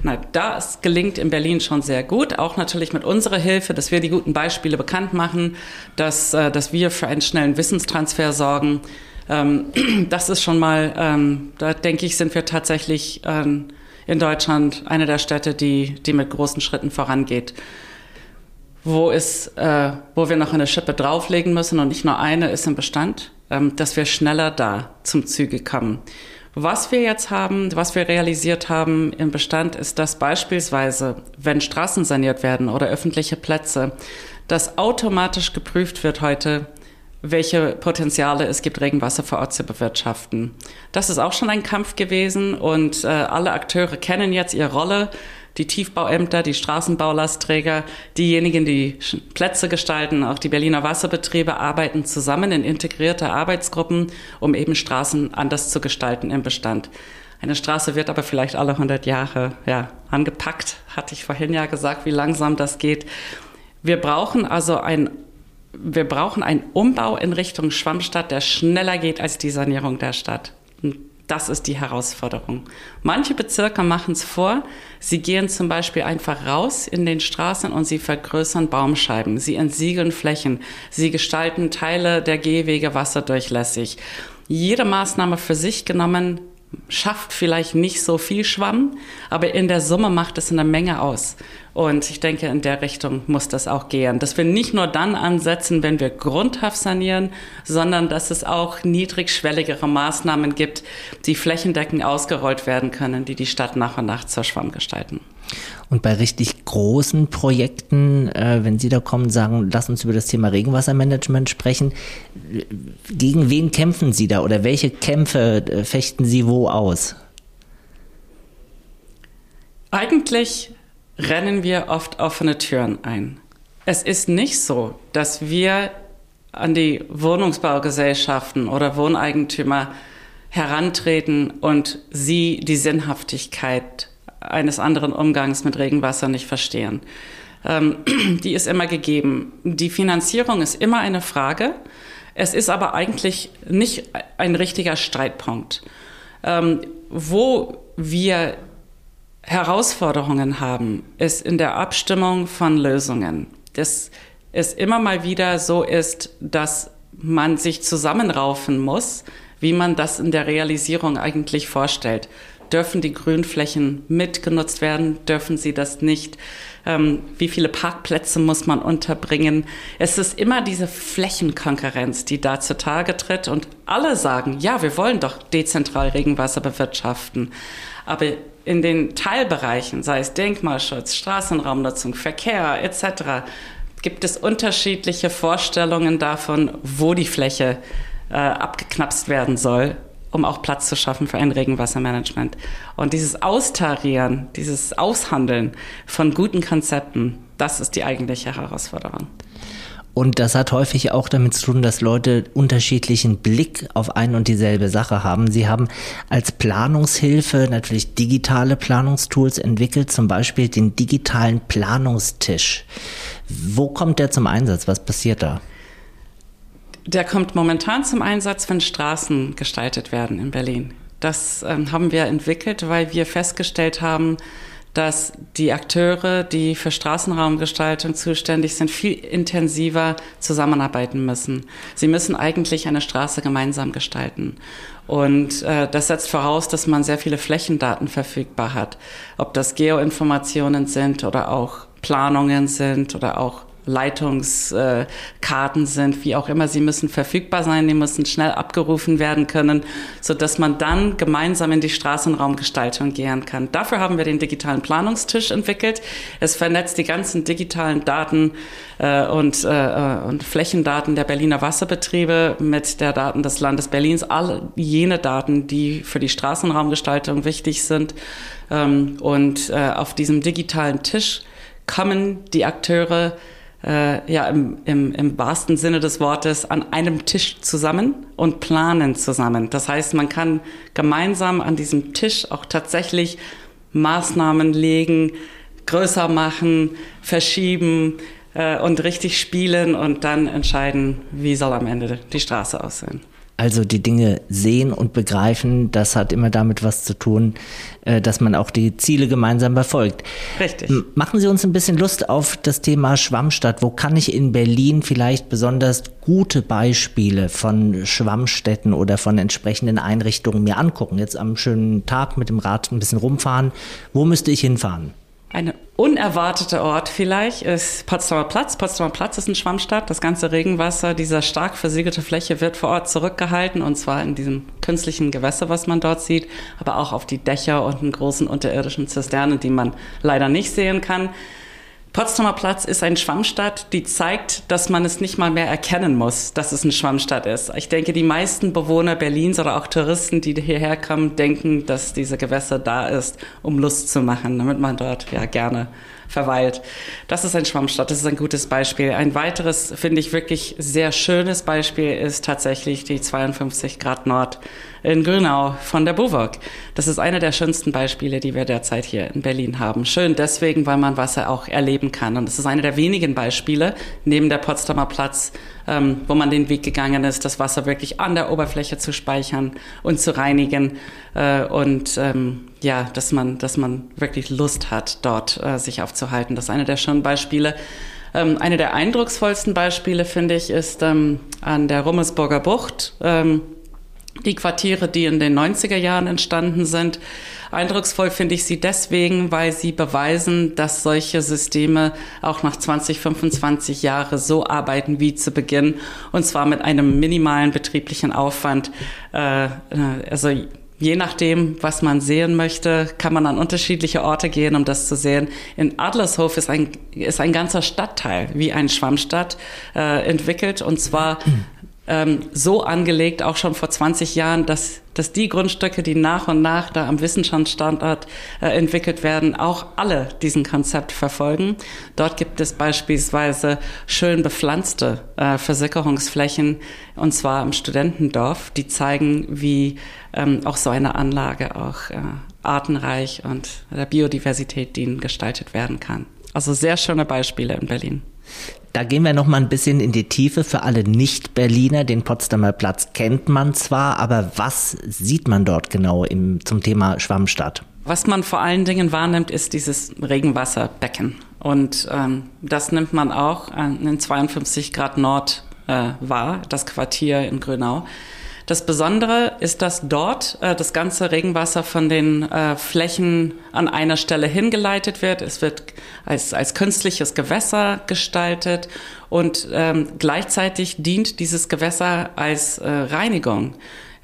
Na, das gelingt in Berlin schon sehr gut, auch natürlich mit unserer Hilfe, dass wir die guten Beispiele bekannt machen, dass, äh, dass wir für einen schnellen Wissenstransfer sorgen. Ähm, das ist schon mal, ähm, da denke ich, sind wir tatsächlich ähm, in Deutschland eine der Städte, die, die mit großen Schritten vorangeht. wo, ist, äh, wo wir noch eine Schippe drauflegen müssen und nicht nur eine ist im Bestand, dass wir schneller da zum Züge kommen. Was wir jetzt haben, was wir realisiert haben im Bestand, ist, dass beispielsweise, wenn Straßen saniert werden oder öffentliche Plätze, dass automatisch geprüft wird heute, welche Potenziale es gibt, Regenwasser vor Ort zu bewirtschaften. Das ist auch schon ein Kampf gewesen und äh, alle Akteure kennen jetzt ihre Rolle. Die Tiefbauämter, die Straßenbaulastträger, diejenigen, die Plätze gestalten, auch die Berliner Wasserbetriebe arbeiten zusammen in integrierte Arbeitsgruppen, um eben Straßen anders zu gestalten im Bestand. Eine Straße wird aber vielleicht alle 100 Jahre ja, angepackt, hatte ich vorhin ja gesagt, wie langsam das geht. Wir brauchen also ein wir brauchen einen Umbau in Richtung Schwammstadt, der schneller geht als die Sanierung der Stadt. Das ist die Herausforderung. Manche Bezirke machen es vor. Sie gehen zum Beispiel einfach raus in den Straßen und sie vergrößern Baumscheiben. Sie entsiegeln Flächen. Sie gestalten Teile der Gehwege wasserdurchlässig. Jede Maßnahme für sich genommen schafft vielleicht nicht so viel Schwamm, aber in der Summe macht es eine Menge aus. Und ich denke, in der Richtung muss das auch gehen. Dass wir nicht nur dann ansetzen, wenn wir grundhaft sanieren, sondern dass es auch niedrigschwelligere Maßnahmen gibt, die flächendeckend ausgerollt werden können, die die Stadt nach und nach zur Schwamm gestalten. Und bei richtig großen Projekten, äh, wenn Sie da kommen, sagen, lass uns über das Thema Regenwassermanagement sprechen. Gegen wen kämpfen Sie da oder welche Kämpfe äh, fechten Sie wo aus? Eigentlich rennen wir oft offene Türen ein. Es ist nicht so, dass wir an die Wohnungsbaugesellschaften oder Wohneigentümer herantreten und sie die Sinnhaftigkeit eines anderen Umgangs mit Regenwasser nicht verstehen. Ähm, die ist immer gegeben. Die Finanzierung ist immer eine Frage. Es ist aber eigentlich nicht ein richtiger Streitpunkt. Ähm, wo wir Herausforderungen haben, ist in der Abstimmung von Lösungen. Dass es immer mal wieder so ist, dass man sich zusammenraufen muss, wie man das in der Realisierung eigentlich vorstellt. Dürfen die Grünflächen mitgenutzt werden? Dürfen sie das nicht? Ähm, wie viele Parkplätze muss man unterbringen? Es ist immer diese Flächenkonkurrenz, die da zutage tritt und alle sagen, ja, wir wollen doch dezentral Regenwasser bewirtschaften. Aber in den Teilbereichen, sei es Denkmalschutz, Straßenraumnutzung, Verkehr etc., gibt es unterschiedliche Vorstellungen davon, wo die Fläche äh, abgeknapst werden soll, um auch Platz zu schaffen für ein Regenwassermanagement. Und dieses Austarieren, dieses Aushandeln von guten Konzepten, das ist die eigentliche Herausforderung. Und das hat häufig auch damit zu tun, dass Leute unterschiedlichen Blick auf ein und dieselbe Sache haben. Sie haben als Planungshilfe natürlich digitale Planungstools entwickelt, zum Beispiel den digitalen Planungstisch. Wo kommt der zum Einsatz? Was passiert da? Der kommt momentan zum Einsatz, wenn Straßen gestaltet werden in Berlin. Das ähm, haben wir entwickelt, weil wir festgestellt haben, dass die Akteure, die für Straßenraumgestaltung zuständig sind, viel intensiver zusammenarbeiten müssen. Sie müssen eigentlich eine Straße gemeinsam gestalten. Und äh, das setzt voraus, dass man sehr viele Flächendaten verfügbar hat. Ob das Geoinformationen sind oder auch Planungen sind oder auch Leitungskarten sind, wie auch immer. Sie müssen verfügbar sein, die müssen schnell abgerufen werden können, so dass man dann gemeinsam in die Straßenraumgestaltung gehen kann. Dafür haben wir den digitalen Planungstisch entwickelt. Es vernetzt die ganzen digitalen Daten äh, und, äh, und Flächendaten der Berliner Wasserbetriebe mit der Daten des Landes Berlins, all jene Daten, die für die Straßenraumgestaltung wichtig sind. Ähm, und äh, auf diesem digitalen Tisch kommen die Akteure äh, ja im, im, im wahrsten Sinne des Wortes an einem Tisch zusammen und planen zusammen. Das heißt, man kann gemeinsam an diesem Tisch auch tatsächlich Maßnahmen legen, größer machen, verschieben äh, und richtig spielen und dann entscheiden, wie soll am Ende die Straße aussehen. Also die Dinge sehen und begreifen, das hat immer damit was zu tun, äh, dass man auch die Ziele gemeinsam verfolgt. Richtig. Machen Sie uns ein bisschen Lust auf das Thema Schwammstadt. Wo kann ich in Berlin vielleicht besonders gute Beispiele von Schwammstätten oder von entsprechenden Einrichtungen mir angucken? Jetzt am schönen Tag mit dem Rad ein bisschen rumfahren. Wo müsste ich hinfahren? Eine unerwartete Ort vielleicht ist Potsdamer Platz. Potsdamer Platz ist ein Schwammstadt. Das ganze Regenwasser dieser stark versiegelte Fläche wird vor Ort zurückgehalten und zwar in diesem künstlichen Gewässer, was man dort sieht, aber auch auf die Dächer und einen großen unterirdischen Zisternen, die man leider nicht sehen kann. Potsdamer Platz ist ein Schwammstadt, die zeigt, dass man es nicht mal mehr erkennen muss, dass es eine Schwammstadt ist. Ich denke, die meisten Bewohner Berlins oder auch Touristen, die hierher kommen, denken, dass diese Gewässer da ist, um Lust zu machen, damit man dort ja gerne verweilt. Das ist ein Schwammstadt, das ist ein gutes Beispiel. Ein weiteres, finde ich, wirklich sehr schönes Beispiel ist tatsächlich die 52 Grad Nord in Grünau von der BUWOG. Das ist eine der schönsten Beispiele, die wir derzeit hier in Berlin haben. Schön deswegen, weil man Wasser auch erleben kann. Und es ist eine der wenigen Beispiele neben der Potsdamer Platz, ähm, wo man den Weg gegangen ist, das Wasser wirklich an der Oberfläche zu speichern und zu reinigen. Äh, und ähm, ja, dass man, dass man wirklich Lust hat, dort äh, sich aufzuhalten. Das ist eine der schönen Beispiele. Ähm, eine der eindrucksvollsten Beispiele, finde ich, ist ähm, an der Rummelsburger Bucht. Ähm, die Quartiere, die in den 90er Jahren entstanden sind. Eindrucksvoll finde ich sie deswegen, weil sie beweisen, dass solche Systeme auch nach 20, 25 Jahren so arbeiten wie zu Beginn und zwar mit einem minimalen betrieblichen Aufwand. Äh, äh also Je nachdem, was man sehen möchte, kann man an unterschiedliche Orte gehen, um das zu sehen. In Adlershof ist ein, ist ein ganzer Stadtteil wie ein Schwammstadt äh, entwickelt und zwar ähm, so angelegt, auch schon vor 20 Jahren, dass, dass die Grundstücke, die nach und nach da am Wissenschaftsstandort äh, entwickelt werden, auch alle diesen Konzept verfolgen. Dort gibt es beispielsweise schön bepflanzte äh, Versickerungsflächen, und zwar im Studentendorf, die zeigen, wie ähm, auch so eine Anlage auch äh, artenreich und der Biodiversität dienen gestaltet werden kann. Also sehr schöne Beispiele in Berlin. Da gehen wir noch mal ein bisschen in die Tiefe für alle Nicht-Berliner. Den Potsdamer Platz kennt man zwar, aber was sieht man dort genau im, zum Thema Schwammstadt? Was man vor allen Dingen wahrnimmt, ist dieses Regenwasserbecken. Und ähm, das nimmt man auch in 52 Grad Nord äh, wahr, das Quartier in Grünau. Das Besondere ist, dass dort äh, das ganze Regenwasser von den äh, Flächen an einer Stelle hingeleitet wird. Es wird als, als künstliches Gewässer gestaltet und ähm, gleichzeitig dient dieses Gewässer als äh, Reinigung.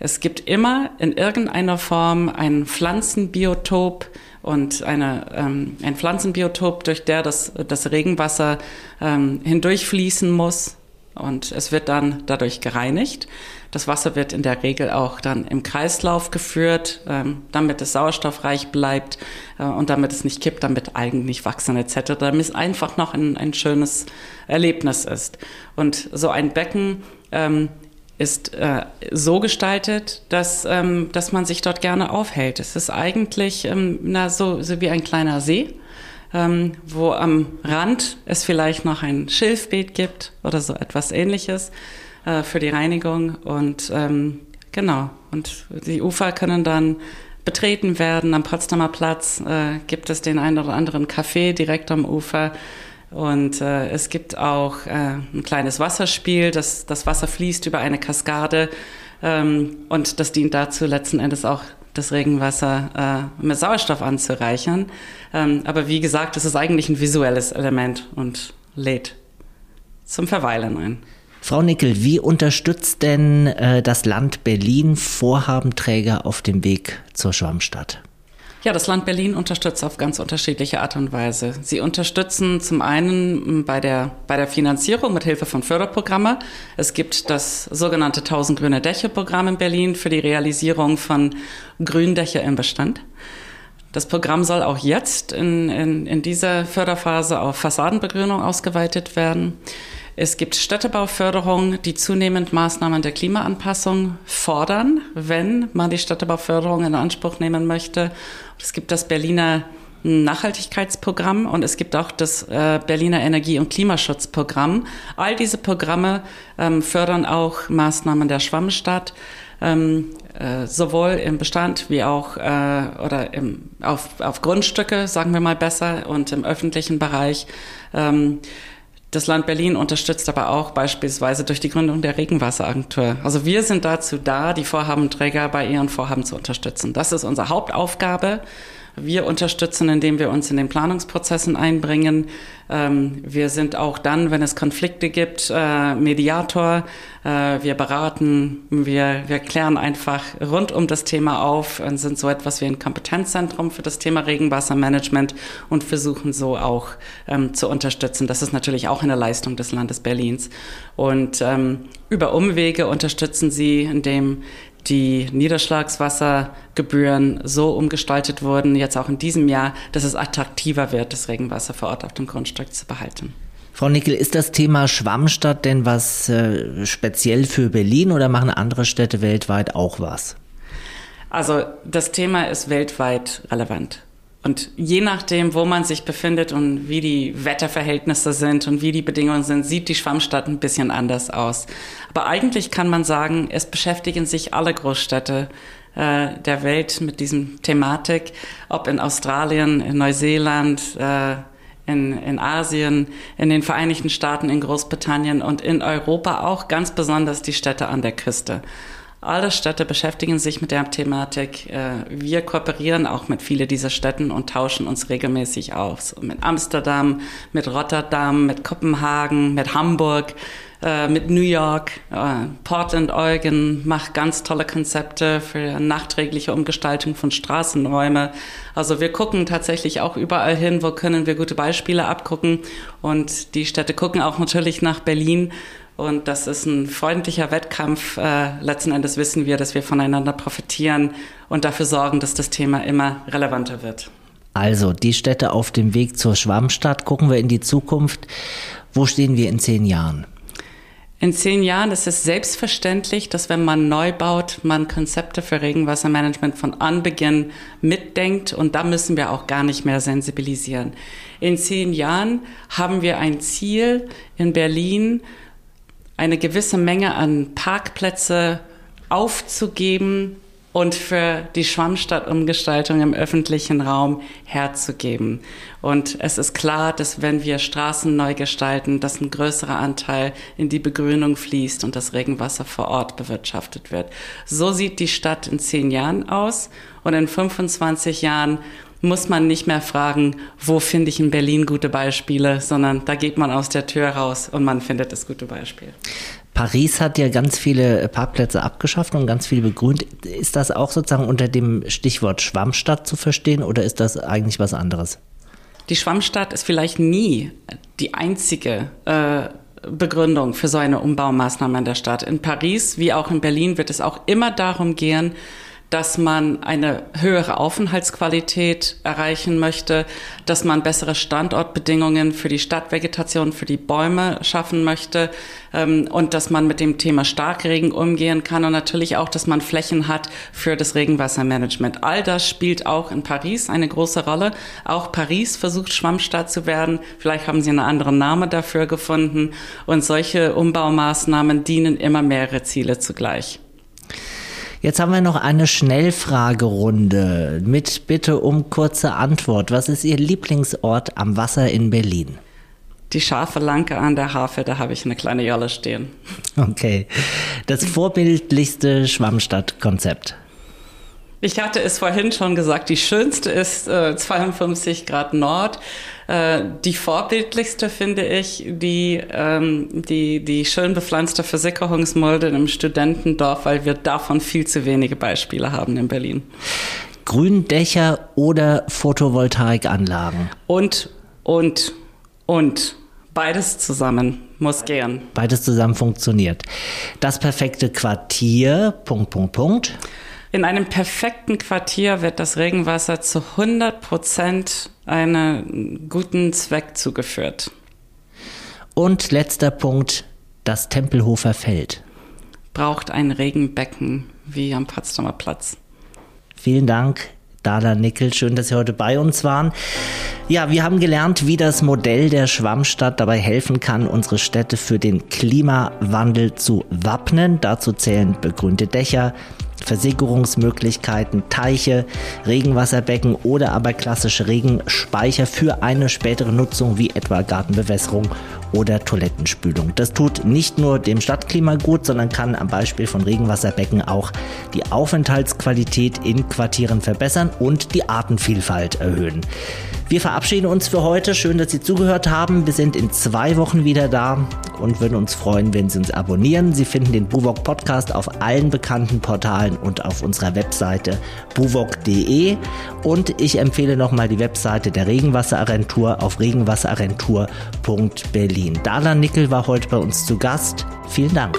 Es gibt immer in irgendeiner Form ein Pflanzenbiotop, und eine, ähm, ein Pflanzenbiotop, durch der das, das Regenwasser ähm, hindurchfließen muss und es wird dann dadurch gereinigt. Das Wasser wird in der Regel auch dann im Kreislauf geführt, ähm, damit es sauerstoffreich bleibt äh, und damit es nicht kippt, damit Algen nicht wachsen etc., damit es einfach noch ein, ein schönes Erlebnis ist. Und so ein Becken ähm, ist äh, so gestaltet, dass, ähm, dass man sich dort gerne aufhält. Es ist eigentlich ähm, na, so, so wie ein kleiner See. Ähm, wo am Rand es vielleicht noch ein Schilfbeet gibt oder so etwas ähnliches äh, für die Reinigung. Und ähm, genau, und die Ufer können dann betreten werden. Am Potsdamer Platz äh, gibt es den einen oder anderen Café direkt am Ufer. Und äh, es gibt auch äh, ein kleines Wasserspiel. Das, das Wasser fließt über eine Kaskade. Ähm, und das dient dazu, letzten Endes auch das Regenwasser äh, mit Sauerstoff anzureichern. Ähm, aber wie gesagt, es ist eigentlich ein visuelles Element und lädt zum Verweilen ein. Frau Nickel, wie unterstützt denn äh, das Land Berlin Vorhabenträger auf dem Weg zur Schwammstadt? Ja, das Land Berlin unterstützt auf ganz unterschiedliche Art und Weise. Sie unterstützen zum einen bei der, bei der Finanzierung mit Hilfe von Förderprogrammen. Es gibt das sogenannte 1000 grüne Dächer Programm in Berlin für die Realisierung von Gründächer im Bestand. Das Programm soll auch jetzt in, in, in dieser Förderphase auf Fassadenbegrünung ausgeweitet werden. Es gibt Städtebauförderung, die zunehmend Maßnahmen der Klimaanpassung fordern, wenn man die Städtebauförderung in Anspruch nehmen möchte. Es gibt das Berliner Nachhaltigkeitsprogramm und es gibt auch das äh, Berliner Energie- und Klimaschutzprogramm. All diese Programme ähm, fördern auch Maßnahmen der Schwammstadt, ähm, äh, sowohl im Bestand wie auch äh, oder im, auf, auf Grundstücke, sagen wir mal besser, und im öffentlichen Bereich. Ähm, das Land Berlin unterstützt aber auch beispielsweise durch die Gründung der Regenwasseragentur. Also wir sind dazu da, die Vorhabenträger bei ihren Vorhaben zu unterstützen. Das ist unsere Hauptaufgabe. Wir unterstützen, indem wir uns in den Planungsprozessen einbringen. Ähm, wir sind auch dann, wenn es Konflikte gibt, äh, Mediator. Äh, wir beraten, wir, wir klären einfach rund um das Thema auf und sind so etwas wie ein Kompetenzzentrum für das Thema Regenwassermanagement und versuchen so auch ähm, zu unterstützen. Das ist natürlich auch eine Leistung des Landes Berlins. Und ähm, über Umwege unterstützen sie, indem die Niederschlagswassergebühren so umgestaltet wurden, jetzt auch in diesem Jahr, dass es attraktiver wird, das Regenwasser vor Ort auf dem Grundstück zu behalten. Frau Nickel, ist das Thema Schwammstadt denn was äh, speziell für Berlin oder machen andere Städte weltweit auch was? Also das Thema ist weltweit relevant. Und je nachdem, wo man sich befindet und wie die Wetterverhältnisse sind und wie die Bedingungen sind, sieht die Schwammstadt ein bisschen anders aus. Aber eigentlich kann man sagen, es beschäftigen sich alle Großstädte äh, der Welt mit diesem Thematik, ob in Australien, in Neuseeland, äh, in, in Asien, in den Vereinigten Staaten, in Großbritannien und in Europa auch ganz besonders die Städte an der Küste. Alle Städte beschäftigen sich mit der Thematik. Äh, wir kooperieren auch mit vielen dieser Städten und tauschen uns regelmäßig aus. Mit Amsterdam, mit Rotterdam, mit Kopenhagen, mit Hamburg, äh, mit New York. Äh, Portland, Oregon macht ganz tolle Konzepte für nachträgliche Umgestaltung von Straßenräume. Also wir gucken tatsächlich auch überall hin, wo können wir gute Beispiele abgucken. Und die Städte gucken auch natürlich nach Berlin und das ist ein freundlicher Wettkampf. Äh, letzten Endes wissen wir, dass wir voneinander profitieren und dafür sorgen, dass das Thema immer relevanter wird. Also die Städte auf dem Weg zur Schwammstadt. Gucken wir in die Zukunft. Wo stehen wir in zehn Jahren? In zehn Jahren ist es selbstverständlich, dass wenn man neu baut, man Konzepte für Regenwassermanagement von Anbeginn mitdenkt und da müssen wir auch gar nicht mehr sensibilisieren. In zehn Jahren haben wir ein Ziel in Berlin, eine gewisse Menge an Parkplätze aufzugeben und für die Schwammstadtumgestaltung im öffentlichen Raum herzugeben. Und es ist klar, dass wenn wir Straßen neu gestalten, dass ein größerer Anteil in die Begrünung fließt und das Regenwasser vor Ort bewirtschaftet wird. So sieht die Stadt in zehn Jahren aus und in 25 Jahren muss man nicht mehr fragen, wo finde ich in Berlin gute Beispiele, sondern da geht man aus der Tür raus und man findet das gute Beispiel. Paris hat ja ganz viele Parkplätze abgeschafft und ganz viele begrünt. Ist das auch sozusagen unter dem Stichwort Schwammstadt zu verstehen oder ist das eigentlich was anderes? Die Schwammstadt ist vielleicht nie die einzige äh, Begründung für so eine Umbaumaßnahme in der Stadt. In Paris wie auch in Berlin wird es auch immer darum gehen, dass man eine höhere Aufenthaltsqualität erreichen möchte, dass man bessere Standortbedingungen für die Stadtvegetation, für die Bäume schaffen möchte ähm, und dass man mit dem Thema Starkregen umgehen kann und natürlich auch, dass man Flächen hat für das Regenwassermanagement. All das spielt auch in Paris eine große Rolle. Auch Paris versucht Schwammstadt zu werden. Vielleicht haben sie einen anderen Namen dafür gefunden und solche Umbaumaßnahmen dienen immer mehrere Ziele zugleich. Jetzt haben wir noch eine Schnellfragerunde mit Bitte um kurze Antwort. Was ist Ihr Lieblingsort am Wasser in Berlin? Die scharfe Lanke an der Havel, da habe ich eine kleine Jolle stehen. Okay. Das vorbildlichste Schwammstadtkonzept. Ich hatte es vorhin schon gesagt, die schönste ist äh, 52 Grad Nord. Äh, die vorbildlichste finde ich die, ähm, die, die schön bepflanzte Versickerungsmulde im Studentendorf, weil wir davon viel zu wenige Beispiele haben in Berlin. Gründächer oder Photovoltaikanlagen? Und, und, und. Beides zusammen muss gern. Beides zusammen funktioniert. Das perfekte Quartier, Punkt, Punkt, Punkt. In einem perfekten Quartier wird das Regenwasser zu 100 Prozent einem guten Zweck zugeführt. Und letzter Punkt, das Tempelhofer Feld. Braucht ein Regenbecken wie am Potsdamer Platz. Vielen Dank, Dala Nickel. Schön, dass Sie heute bei uns waren. Ja, wir haben gelernt, wie das Modell der Schwammstadt dabei helfen kann, unsere Städte für den Klimawandel zu wappnen. Dazu zählen begrünte Dächer, Versickerungsmöglichkeiten, Teiche, Regenwasserbecken oder aber klassische Regenspeicher für eine spätere Nutzung wie etwa Gartenbewässerung oder Toilettenspülung. Das tut nicht nur dem Stadtklima gut, sondern kann am Beispiel von Regenwasserbecken auch die Aufenthaltsqualität in Quartieren verbessern und die Artenvielfalt erhöhen. Wir verabschieden uns für heute. Schön, dass Sie zugehört haben. Wir sind in zwei Wochen wieder da und würden uns freuen, wenn Sie uns abonnieren. Sie finden den Buwok Podcast auf allen bekannten Portalen und auf unserer Webseite buwok.de. Und ich empfehle nochmal die Webseite der Regenwasseragentur auf regenwasseragentur.berlin. Dala Nickel war heute bei uns zu Gast. Vielen Dank.